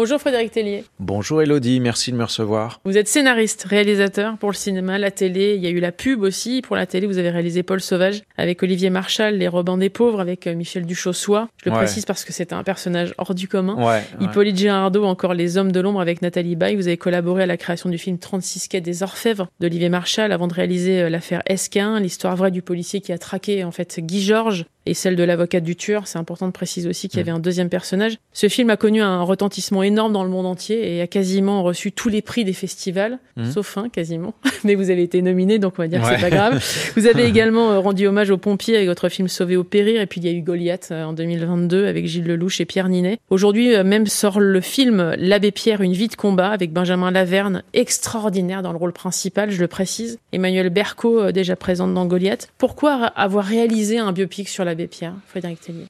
Bonjour Frédéric Tellier. Bonjour Elodie, merci de me recevoir. Vous êtes scénariste, réalisateur pour le cinéma, la télé, il y a eu la pub aussi. Pour la télé, vous avez réalisé Paul Sauvage avec Olivier Marchal, Les Robins des Pauvres avec euh, Michel Duchossois. Je le Ouais. précise parce que c'est un personnage hors du commun. Ouais, ouais. Hippolyte Girardot, encore Les Hommes de l'Ombre avec Nathalie Baye. Vous avez collaboré à la création du film 36 quais des Orfèvres d'Olivier Marchal avant de réaliser euh, l'affaire Esquin, l'histoire vraie du policier qui a traqué en fait Guy Georges et celle de l'avocate du tueur. C'est important de préciser aussi qu'il y avait un deuxième personnage. Ce film a connu un retentissement énorme dans le monde entier et a quasiment reçu tous les prix des festivals, Mhm. sauf un quasiment. Mais vous avez été nominé, donc on va dire que Ouais. c'est pas grave. Vous avez également euh, rendu hommage aux pompiers avec votre film Sauvé au périr, et puis il y a eu Goliath euh, en 2022 avec Gilles Lelouch et Pierre Ninet. Aujourd'hui, euh, même sort le film L'abbé Pierre, une vie de combat avec Benjamin Laverne, extraordinaire dans le rôle principal, je le précise. Emmanuel Berco, déjà présente dans Goliath. Pourquoi avoir réalisé un biopic sur l'abbé Pierre,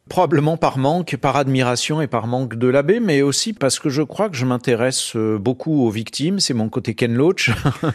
Probablement par manque, par admiration et par manque de l'abbé, mais aussi parce que je crois que je m'intéresse euh, beaucoup aux victimes, c'est mon côté Ken Loach.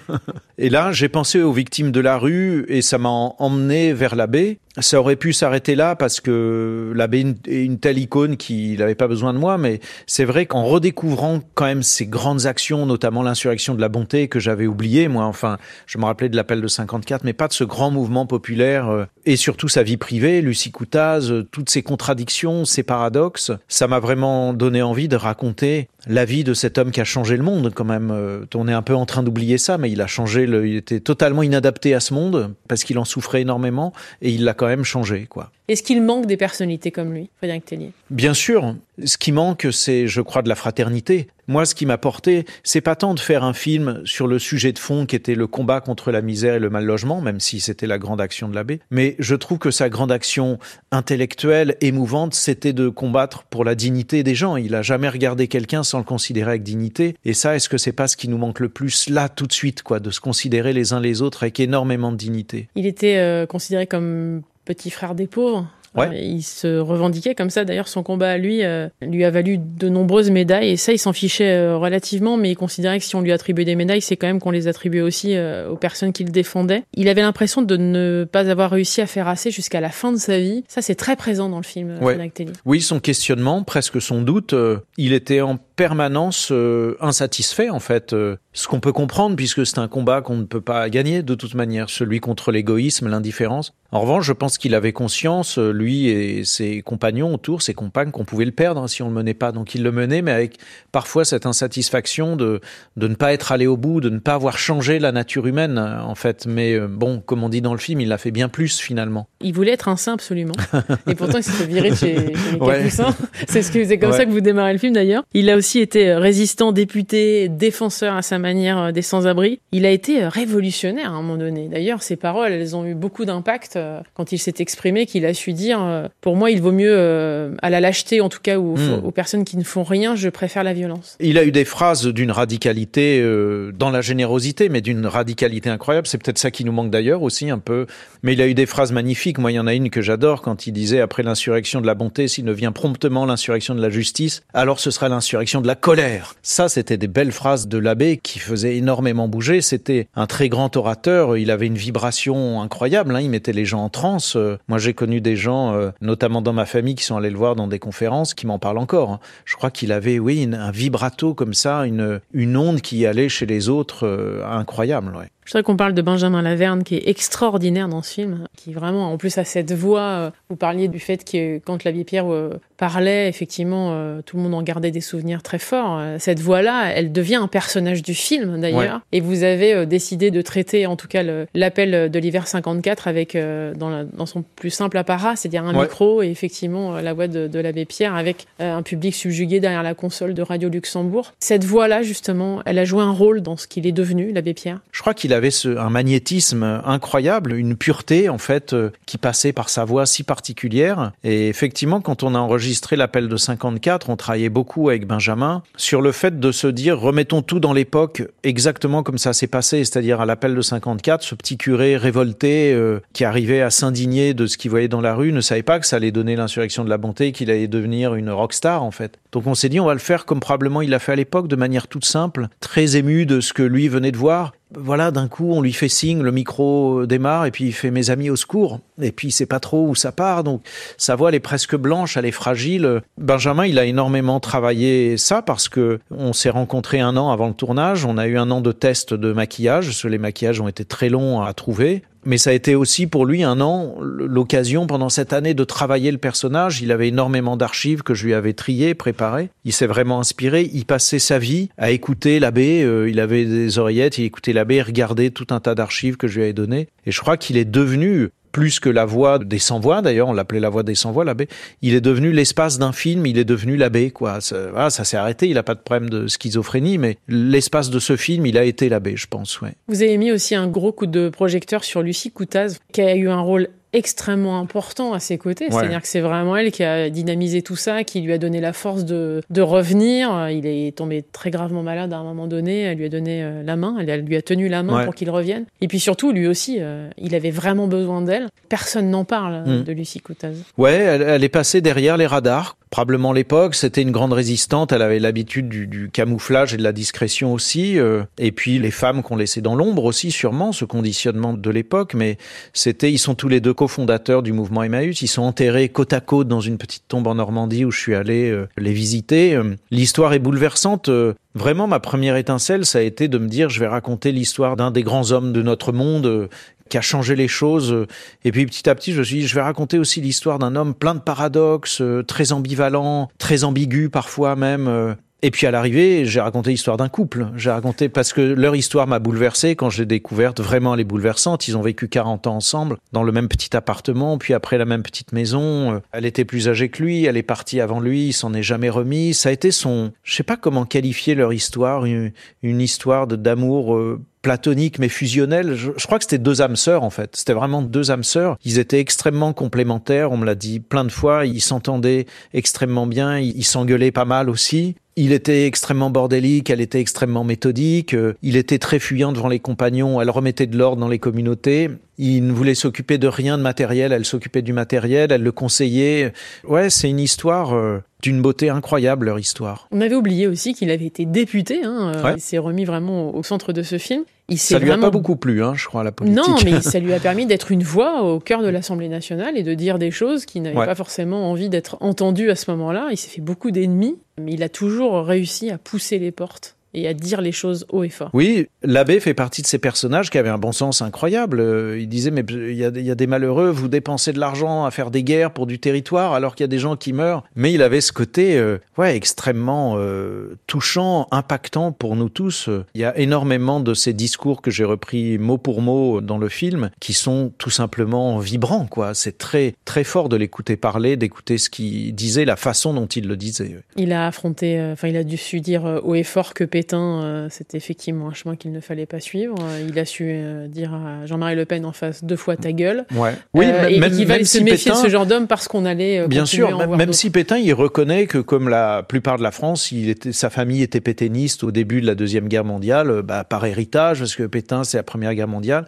et là, j'ai pensé aux victimes de la rue et ça m'a en- emmené vers l'abbé. Ça aurait pu s'arrêter là parce que l'abbé est une telle icône qu'il n'avait pas besoin de moi, mais c'est vrai qu'en redécouvrant quand même ces grandes actions, notamment l'insurrection de la bonté que j'avais oublié, moi, enfin, je me rappelais de l'appel de 54, mais pas de ce grand mouvement populaire euh, et surtout sa vie privée, Lucie Coutaz, euh, toutes ces contradictions, ces paradoxes, ça m'a vraiment donné envie de raconter la vie de cet homme qui a changé le monde quand même. Euh, On est un peu en train d'oublier ça, mais il a changé, le, il était totalement inadapté à ce monde parce qu'il en souffrait énormément et il l'a quand même changé, quoi. Est-ce qu'il manque des personnalités comme lui, Frédéric Tellier? Bien sûr, ce qui manque, c'est, je crois, de la fraternité. Moi, ce qui m'a porté, c'est pas tant de faire un film sur le sujet de fond qui était le combat contre la misère et le mal logement, même si c'était la grande action de l'abbé, mais je trouve que sa grande action intellectuelle, émouvante, c'était de combattre pour la dignité des gens. Il a jamais regardé quelqu'un sans le considérer avec dignité. Et ça, est-ce que c'est pas ce qui nous manque le plus là, tout de suite, quoi, de se considérer les uns les autres avec énormément de dignité? Il était euh, considéré comme petit frère des pauvres. Ouais. Euh, il se revendiquait comme ça. D'ailleurs, son combat à lui euh, lui a valu de nombreuses médailles. Et ça, il s'en fichait euh, relativement, mais il considérait que si on lui attribuait des médailles, c'est quand même qu'on les attribuait aussi euh, aux personnes qu'il défendait. Il avait l'impression de ne pas avoir réussi à faire assez jusqu'à la fin de sa vie. Ça, c'est très présent dans le film, Ouais. Oui, son questionnement, presque son doute, il était en permanence insatisfait en fait. ce qu'on peut comprendre puisque c'est un combat qu'on ne peut pas gagner de toute manière, celui contre l'égoïsme, l'indifférence. En revanche, je pense qu'il avait conscience, euh, lui et ses compagnons autour, ses compagnes, qu'on pouvait le perdre hein, si on le menait pas. Donc il le menait, mais avec parfois cette insatisfaction de de ne pas être allé au bout, de ne pas avoir changé la nature humaine euh, en fait. Mais euh, bon, comme on dit dans le film, il l'a fait bien plus finalement. Il voulait être un saint absolument. Et pourtant, il s'est fait virer de chez, chez les Ouais. Capucins. C'est ce que c'est comme Ouais. ça que vous démarrez le film d'ailleurs. Il a aussi été résistant, député, défenseur à sa manière des sans-abri. Il a été révolutionnaire à un moment donné. D'ailleurs, ses paroles, elles ont eu beaucoup d'impact euh, quand il s'est exprimé, qu'il a su dire euh, pour moi, il vaut mieux euh, à la lâcheté, en tout cas aux, Hmm. aux personnes qui ne font rien, je préfère la violence. Il a eu des phrases d'une radicalité euh, dans la générosité, mais d'une radicalité incroyable. C'est peut-être ça qui nous manque d'ailleurs aussi un peu. Mais il a eu des phrases magnifiques. Moi, il y en a une que j'adore quand il disait après l'insurrection de la bonté, s'il ne vient promptement l'insurrection de la justice, alors ce sera l'insurrection de la colère. Ça, c'était des belles phrases de l'abbé qui faisaient énormément bouger. C'était un très grand orateur. Il avait une vibration incroyable. hein. Il mettait les gens en. Euh, Moi, j'ai connu des gens, euh, notamment dans ma famille, qui sont allés le voir dans des conférences, qui m'en parlent encore. hein. Je crois qu'il avait, oui, un vibrato comme ça, une, onde qui allait chez les autres, euh, incroyable. Je voudrais qu'on parle de Benjamin Laverne, qui est extraordinaire dans ce film, qui vraiment, en plus, a cette voix. euh, Vous parliez du fait que quand l'abbé Pierre euh, parlait, effectivement, euh, tout le monde en gardait des souvenirs très forts. Cette voix-là, elle devient un personnage du film, d'ailleurs. Et vous avez décidé de traiter, en tout cas, l'appel de l'hiver 54 avec, dans, la- dans son plus simple apparat, c'est-à-dire un Ouais. micro et effectivement la voix de, de l'abbé Pierre avec un public subjugué derrière la console de Radio Luxembourg. Cette voix-là, justement, elle a joué un rôle dans ce qu'il est devenu, l'abbé Pierre? Je crois qu'il avait ce, un magnétisme incroyable, une pureté en fait euh, qui passait par sa voix si particulière. Et effectivement, quand on a enregistré l'appel de 54, on travaillait beaucoup avec Benjamin sur le fait de se dire remettons tout dans l'époque exactement comme ça s'est passé, c'est-à-dire à, l'appel de 54, ce petit curé révolté euh, qui arrivait à s'indigner de ce qu'il voyait dans la rue ne savait pas que ça allait donner l'insurrection de la bonté, qu'il allait devenir une rockstar en fait. Donc on s'est dit on va le faire comme probablement il l'a fait à l'époque, de manière toute simple, très ému de ce que lui venait de voir. Voilà, d'un coup, on lui fait signe, le micro démarre et puis il fait mes amis au secours. Et puis il sait pas trop où ça part, donc sa voix elle est presque blanche, elle est fragile. Benjamin, il a énormément travaillé ça parce que on s'est rencontrés un an avant le tournage. On a eu un an de test de maquillage, les maquillages ont été très longs à trouver mais ça a été aussi pour lui un an, l'occasion pendant cette année de travailler le personnage. Il avait énormément d'archives que je lui avais triées, préparées. Il s'est vraiment inspiré. Il passait sa vie à écouter l'abbé. Euh, il avait des oreillettes, il écoutait l'abbé, regardait tout un tas d'archives que je lui avais données. Et je crois qu'il est devenu plus que la voix des sans-voix, d'ailleurs, on l'appelait la voix des sans-voix, l'abbé. Il est devenu l'espace d'un film, il est devenu l'abbé, quoi. Ça, ça s'est arrêté, il n'a pas de problème de schizophrénie, mais l'espace de ce film, il a été l'abbé, je pense, ouais. Vous avez mis aussi un gros coup de projecteur sur Lucie Coutaz, qui a eu un rôle extrêmement important à ses côtés. C'est-à-dire que c'est vraiment elle qui a dynamisé tout ça, qui lui a donné la force de, de, revenir. Il est tombé très gravement malade à un moment donné. Elle lui a donné euh, la main, elle lui a tenu la main pour qu'il revienne. Et puis surtout, lui aussi, euh, il avait vraiment besoin d'elle. Personne n'en parle mm. de Lucie Coutaz. Ouais, elle, elle, est passée derrière les radars probablement l'époque. C'était une grande résistante. Elle avait l'habitude du, du, camouflage et de la discrétion aussi. Euh, et puis les femmes qu'on laissait dans l'ombre aussi, sûrement, ce conditionnement de l'époque. Mais c'était, ils sont tous les deux cofondateurs du mouvement Emmaüs. Ils sont enterrés côte à côte dans une petite tombe en Normandie où je suis allé euh, les visiter. Euh, l'histoire est bouleversante. Vraiment, ma première étincelle, ça a été de me dire, je vais raconter l'histoire d'un des grands hommes de notre monde qui a changé les choses. Et puis petit à petit, je me suis dit, je vais raconter aussi l'histoire d'un homme plein de paradoxes, euh, très ambivalent, très ambigu parfois même. Euh. Et puis à l'arrivée, j'ai raconté l'histoire d'un couple. J'ai raconté parce que leur histoire m'a bouleversé quand je l'ai découverte. Vraiment, elle est bouleversante. Ils ont vécu 40 ans ensemble dans le même petit appartement, puis après la même petite maison. Euh. Elle était plus âgée que lui. Elle est partie avant lui. Il s'en est jamais remis. Ça a été son, je sais pas comment qualifier leur histoire, une, une histoire d'amour platonique mais fusionnel. Je, je crois que c'était deux âmes sœurs en fait. C'était vraiment deux âmes sœurs. Ils étaient extrêmement complémentaires. On me l'a dit plein de fois. Ils s'entendaient extrêmement bien. Ils s'engueulaient pas mal aussi. Il était extrêmement bordélique, elle était extrêmement méthodique, euh, il était très fuyant devant les compagnons, elle remettait de l'ordre dans les communautés, il ne voulait s'occuper de rien de matériel, elle s'occupait du matériel, elle le conseillait. Ouais, c'est une histoire euh, d'une beauté incroyable, leur histoire. On avait oublié aussi qu'il avait été député, hein, euh, il s'est remis vraiment au centre de ce film. Il ça lui a pas beaucoup plu, hein, je crois, la politique. Non, mais ça lui a permis d'être une voix au cœur de l'Assemblée nationale et de dire des choses qui n'avaient pas forcément envie d'être entendues à ce moment-là. Il s'est fait beaucoup d'ennemis, mais il a toujours réussi à pousser les portes et à dire les choses haut et fort. Oui, l'abbé fait partie de ces personnages qui avaient un bon sens incroyable. Euh, il disait, mais il y, a, il y a des malheureux, vous dépensez de l'argent à faire des guerres pour du territoire alors qu'il y a des gens qui meurent. Mais il avait ce côté euh, ouais, extrêmement euh, touchant, impactant pour nous tous. Il y a énormément de ces discours que j'ai repris mot pour mot dans le film qui sont tout simplement vibrants. quoi. C'est très, très fort de l'écouter parler, d'écouter ce qu'il disait, la façon dont il le disait. Il a affronté, enfin, il a dû su dire haut et fort que Pétain euh, c'était effectivement un chemin qu'il ne fallait pas suivre. Euh, il a su euh, dire à Jean-Marie Le Pen en face deux fois ta gueule. Ouais. Oui, et qu'il va se méfier de ce genre d'homme parce qu'on allait. Bien sûr, même si Pétain, il reconnaît que comme la plupart de la France, il était, sa famille était pétainiste au début de la deuxième guerre mondiale, bah, par héritage, parce que Pétain, c'est la première guerre mondiale.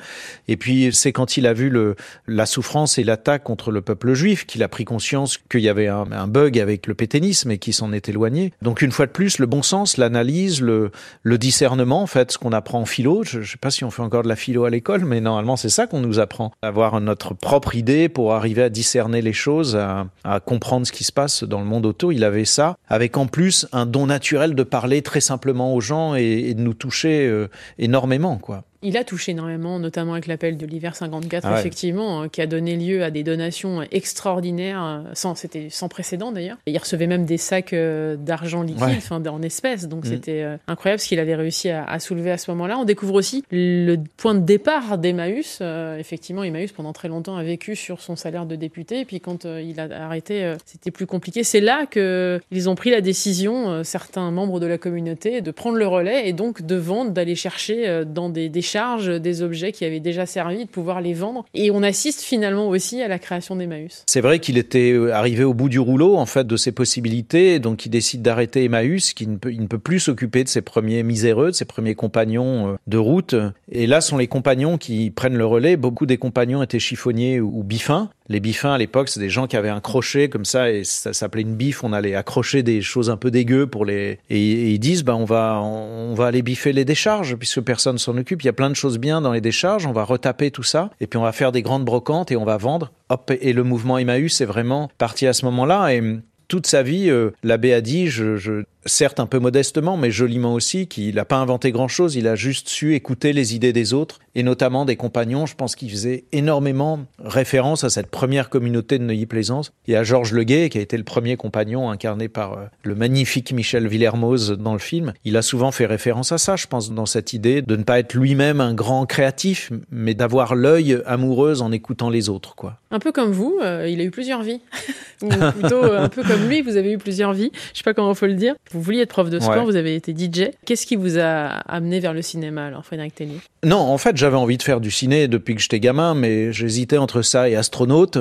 Et puis c'est quand il a vu le, la souffrance et l'attaque contre le peuple juif qu'il a pris conscience qu'il y avait un, un bug avec le pétainisme et qu'il s'en est éloigné. Donc une fois de plus, le bon sens, l'analyse, le, discernement, en fait, ce qu'on apprend en philo. Je ne sais pas si on fait encore de la philo à l'école, mais normalement, c'est ça qu'on nous apprend. Avoir notre propre idée pour arriver à discerner les choses, à, comprendre ce qui se passe dans le monde autour. Il avait ça, avec en plus un don naturel de parler très simplement aux gens et, et de nous toucher euh, énormément, quoi. Il a touché énormément, notamment avec l'appel de l'hiver 54, ah ouais. effectivement, euh, qui a donné lieu à des donations extraordinaires, euh, sans, c'était sans précédent d'ailleurs. Il recevait même des sacs euh, d'argent liquide, ouais. en espèces, donc mmh. c'était euh, incroyable ce qu'il avait réussi à, à, soulever à ce moment-là. On découvre aussi le point de départ d'Emmaüs. Euh, effectivement, Emmaüs pendant très longtemps a vécu sur son salaire de député, et puis quand euh, il a arrêté, c'était plus compliqué. C'est là que ils ont pris la décision, certains membres de la communauté, de prendre le relais et donc de vendre, d'aller chercher dans des, des charges des objets qui avaient déjà servi, de pouvoir les vendre. Et on assiste finalement aussi à la création d'Emmaüs. C'est vrai qu'il était euh, arrivé au bout du rouleau, en fait, de ses possibilités, donc il décide d'arrêter Emmaüs, qui ne peut, il ne peut plus s'occuper de ses premiers miséreux, de ses premiers compagnons euh, de route. Et là sont les compagnons qui prennent le relais. Beaucoup des compagnons étaient chiffonniers ou biffins. Les biffins à l'époque, c'est des gens qui avaient un crochet comme ça et ça s'appelait une biffe. On allait accrocher des choses un peu dégueu pour les et, et ils disent bah on va on va aller biffer les décharges puisque personne s'en occupe. Il y a plein de choses bien dans les décharges, on va retaper tout ça, et puis on va faire des grandes brocantes et on va vendre. Hop, et le mouvement Emmaüs c'est vraiment parti à ce moment-là. Et toute sa vie, euh, l'abbé a dit, je, certes un peu modestement, mais joliment aussi, qu'il n'a pas inventé grand-chose, il a juste su écouter les idées des autres, et notamment des compagnons. Je pense qu'il faisait énormément référence à cette première communauté de Neuilly-Plaisance. Il y a Georges Leguet, qui a été le premier compagnon incarné par euh, le magnifique Michel Villermoz dans le film. Il a souvent fait référence à ça, je pense, dans cette idée de ne pas être lui-même un grand créatif, mais d'avoir l'œil amoureux en écoutant les autres, quoi. Un peu comme vous, euh, il a eu plusieurs vies. Ou plutôt euh, un peu comme lui, vous avez eu plusieurs vies. Je sais pas comment faut le dire. Vouliez être prof de sport, vous avez été DJ. Qu'est-ce qui vous a amené vers le cinéma alors, Frédéric Tellier? Non, en fait, j'avais envie de faire du ciné depuis que j'étais gamin, mais j'hésitais entre ça et astronaute.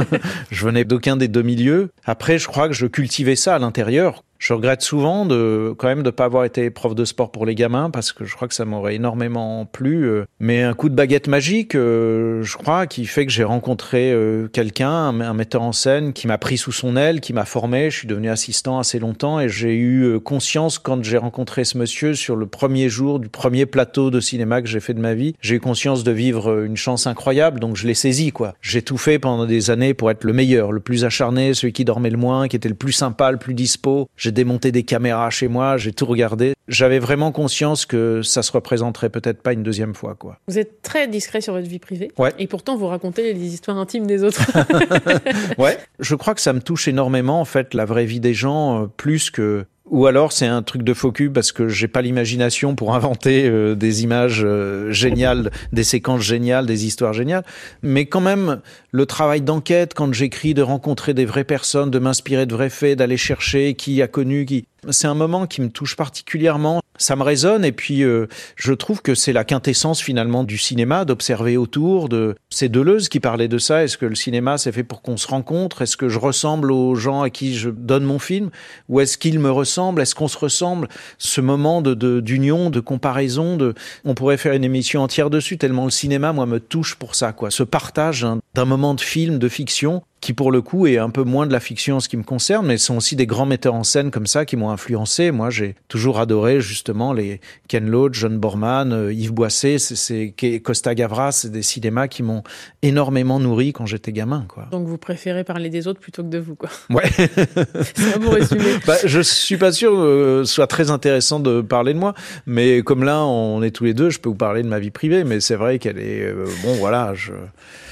je venais d'aucun des deux milieux. Après, je crois que je cultivais ça à l'intérieur. Je regrette souvent de quand même de pas avoir été prof de sport pour les gamins parce que je crois que ça m'aurait énormément plu. Euh. Mais un coup de baguette magique, euh, je crois, qui fait que j'ai rencontré euh, quelqu'un, un, metteur en scène, qui m'a pris sous son aile, qui m'a formé. Je suis devenu assistant assez longtemps et j'ai eu conscience quand j'ai rencontré ce monsieur sur le premier jour du premier plateau de cinéma que j'ai fait de ma vie. J'ai eu conscience de vivre une chance incroyable, donc je l'ai saisi quoi. J'ai tout fait pendant des années pour être le meilleur, le plus acharné, celui qui dormait le moins, qui était le plus sympa, le plus dispo. J'ai démonté des caméras chez moi, j'ai tout regardé. J'avais vraiment conscience que ça se représenterait peut-être pas une deuxième fois, quoi. Vous êtes très discret sur votre vie privée. Ouais. Et pourtant, vous racontez les histoires intimes des autres. ouais. Je crois que ça me touche énormément, en fait, la vraie vie des gens, euh, plus que ou alors c'est un truc de faux parce que j'ai pas l'imagination pour inventer euh, des images euh, géniales, des séquences géniales, des histoires géniales. Mais quand même, le travail d'enquête, quand j'écris, de rencontrer des vraies personnes, de m'inspirer de vrais faits, d'aller chercher qui a connu, qui, c'est un moment qui me touche particulièrement. Ça me résonne et puis euh, je trouve que c'est la quintessence finalement du cinéma, d'observer autour. De c'est Deleuze qui parlait de ça. Est-ce que le cinéma c'est fait pour qu'on se rencontre? Est-ce que je ressemble aux gens à qui je donne mon film? Ou est-ce qu'ils me ressemblent? Est-ce qu'on se ressemble? Ce moment de d'union, de, comparaison, de on pourrait faire une émission entière dessus tellement le cinéma moi me touche pour ça quoi. Ce partage d'un moment de film, de fiction qui pour le coup est un peu moins de la fiction en ce qui me concerne, mais sont aussi des grands metteurs en scène comme ça qui m'ont influencé. Moi, j'ai toujours adoré justement les Ken Loach, John Borman, euh, Yves Boisset, c'est Costa Gavras, c'est des cinémas qui m'ont énormément nourri quand j'étais gamin. Quoi. Donc vous préférez parler des autres plutôt que de vous, quoi. Ouais. c'est. Bah, je suis pas sûr que ce soit très intéressant de parler de moi, mais comme là on est tous les deux, je peux vous parler de ma vie privée, mais c'est vrai qu'elle est euh, bon, voilà. Je...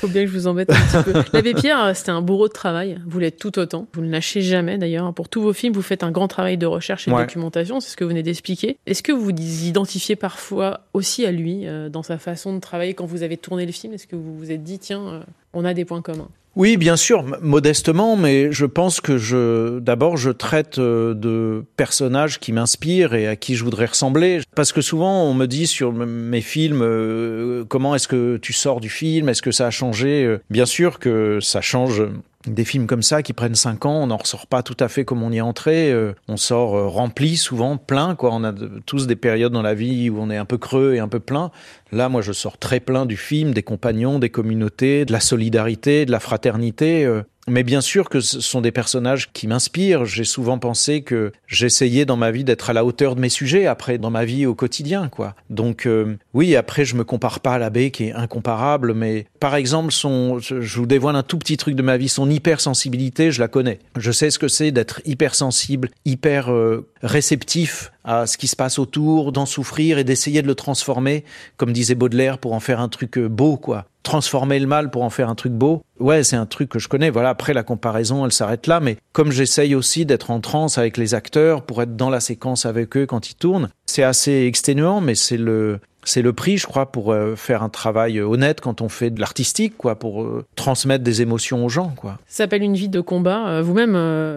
Faut bien que je vous embête un petit peu. L'abbé Pierre, c'était un bourreau de travail. Vous l'êtes tout autant. Vous ne lâchez jamais d'ailleurs. Pour tous vos films, vous faites un grand travail de recherche et de documentation. C'est ce que vous venez d'expliquer. Est-ce que vous vous identifiez parfois aussi à lui euh, dans sa façon de travailler quand vous avez tourné le film? Est-ce que vous vous êtes dit, tiens, euh, on a des points communs? Oui, bien sûr, modestement, mais je pense que je, d'abord, je traite euh, de personnages qui m'inspirent et à qui je voudrais ressembler. Parce que souvent, on me dit sur mes films, euh, comment est-ce que tu sors du film? Est-ce que ça a changé? Euh, Bien sûr que ça change des films comme ça qui prennent cinq ans, on n'en ressort pas tout à fait comme on y est entré. on sort rempli, souvent plein. Quoi. On a tous des périodes dans la vie où on est un peu creux et un peu plein. Là, moi, je sors très plein du film, des compagnons, des communautés, de la solidarité, de la fraternité. Euh. Mais bien sûr que ce sont des personnages qui m'inspirent. J'ai souvent pensé que j'essayais dans ma vie d'être à la hauteur de mes sujets, après, dans ma vie au quotidien, quoi. Donc, euh, oui, après, je me compare pas à l'abbé qui est incomparable, mais par exemple, son, je vous dévoile un tout petit truc de ma vie, son hypersensibilité, je la connais. Je sais ce que c'est d'être hypersensible, hyper euh, réceptif à ce qui se passe autour, d'en souffrir et d'essayer de le transformer, comme disait Baudelaire, pour en faire un truc euh, beau, quoi. Transformer le mal pour en faire un truc beau. Ouais, c'est un truc que je connais. Voilà, après la comparaison, elle s'arrête là, mais comme j'essaye aussi d'être en transe avec les acteurs pour être dans la séquence avec eux quand ils tournent, c'est assez exténuant, mais c'est le, c'est le prix, je crois, pour euh, faire un travail honnête quand on fait de l'artistique, quoi, pour euh, transmettre des émotions aux gens, quoi. Ça s'appelle une vie de combat. Euh, vous-même,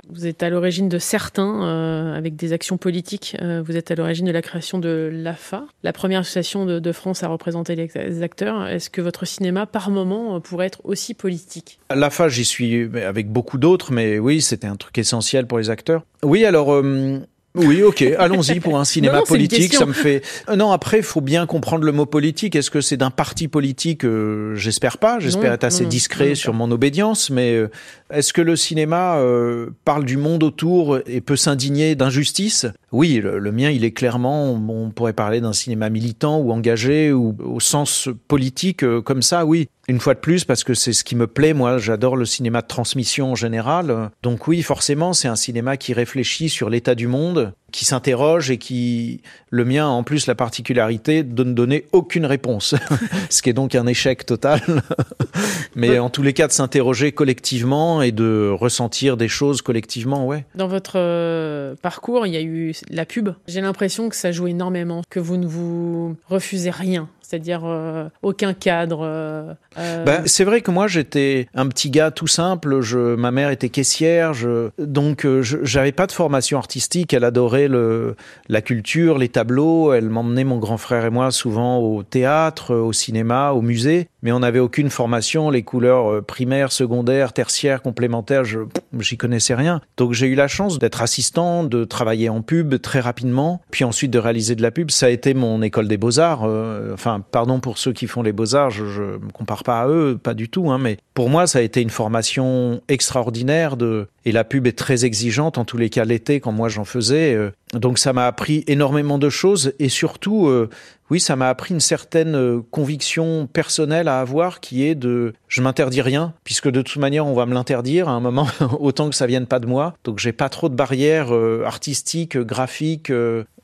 vous êtes à l'origine de certains, avec des actions politiques. vous êtes à l'origine de la création de l'AFA, la première association de, France à représenter les acteurs. Est-ce que votre cinéma, par moment, pourrait être aussi politique? L'AFA, j'y suis avec beaucoup d'autres, mais oui, c'était un truc essentiel pour les acteurs. Oui, alors oui, ok, allons-y pour un cinéma politique. Ça me fait. Euh, non, après, il faut bien comprendre le mot politique. Est-ce que c'est d'un parti politique? Euh, J'espère pas. J'espère être assez discret sur mon obédience. Mais euh, est-ce que le cinéma parle du monde autour et peut s'indigner d'injustice? Oui, le, mien, il est clairement, on pourrait parler d'un cinéma militant ou engagé ou au sens politique euh, comme ça, oui. Une fois de plus, parce que c'est ce qui me plaît, moi, j'adore le cinéma de transmission en général. Donc oui, forcément, c'est un cinéma qui réfléchit sur l'état du monde, qui s'interroge et qui, le mien, en plus, la particularité de ne donner aucune réponse. ce qui est donc un échec total. Mais en tous les cas, de s'interroger collectivement et de ressentir des choses collectivement, ouais. Dans votre euh, parcours, il y a eu la pub. J'ai l'impression que ça joue énormément, que vous ne vous refusez rien c'est-à-dire euh, aucun cadre. Euh, euh, bah, c'est vrai que moi j'étais un petit gars tout simple. Je, ma mère était caissière, donc j'avais pas de formation artistique. Elle adorait le, la culture, les tableaux. Elle m'emmenait mon grand frère et moi souvent au théâtre, au cinéma, au musée mais on n'avait aucune formation, les couleurs euh, primaires, secondaires, tertiaires, complémentaires, j'y connaissais rien. Donc j'ai eu la chance d'être assistant, de travailler en pub très rapidement, puis ensuite de réaliser de la pub. Ça a été mon école des beaux-arts. Euh, enfin, pardon pour ceux qui font les beaux-arts, je, je me compare pas à eux, pas du tout, hein, mais pour moi ça a été une formation extraordinaire de et la pub est très exigeante en tous les cas l'été quand moi j'en faisais. Euh, donc ça m'a appris énormément de choses et surtout, euh, oui, ça m'a appris une certaine euh, conviction personnelle à avoir qui est de je m'interdis rien puisque de toute manière on va me l'interdire à un moment autant que ça vienne pas de moi. Donc j'ai pas trop de barrières artistiques, graphiques.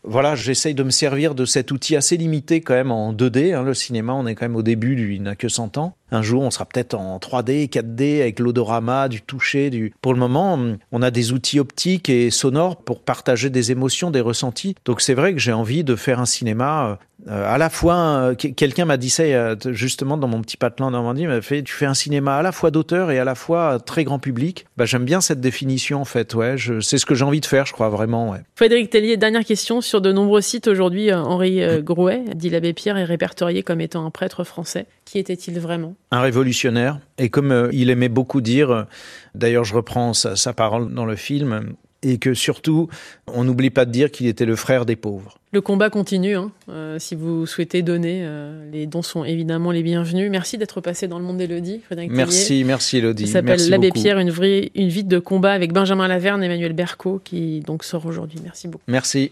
Voilà, j'essaye de me servir de cet outil assez limité quand même en 2D. Hein, le cinéma, on est quand même au début, lui, il n'a que 100 ans. Un jour, on sera peut-être en 3D, 4D, avec l'odorama, du toucher. Du... Pour le moment, on a des outils optiques et sonores pour partager des émotions, des ressentis. Donc c'est vrai que j'ai envie de faire un cinéma euh, à la fois. Euh, quelqu'un m'a dit ça justement dans mon petit patelin Normandie, m'a fait tu fais un cinéma à la fois d'auteur et à la fois très grand public. Bah, j'aime bien cette définition en fait. Ouais, c'est ce que j'ai envie de faire, je crois vraiment. Frédéric Tellier, dernière question sur de nombreux sites aujourd'hui. Euh, Henri Grouet, dit l'abbé Pierre, est répertorié comme étant un prêtre français. Qui était-il vraiment? Un révolutionnaire. Et comme euh, il aimait beaucoup dire, euh, d'ailleurs je reprends sa, parole dans le film, et que surtout, on n'oublie pas de dire qu'il était le frère des pauvres. Le combat continue. Hein. Euh, si vous souhaitez donner, les dons sont évidemment les bienvenus. Merci d'être passé dans le monde d'Elodie, Frédéric Merci, merci Elodie. Ça s'appelle L'Abbé Pierre, une, vraie, une vie de combat avec Benjamin Laverne et Emmanuel Berco, qui donc sort aujourd'hui. Merci beaucoup. Merci.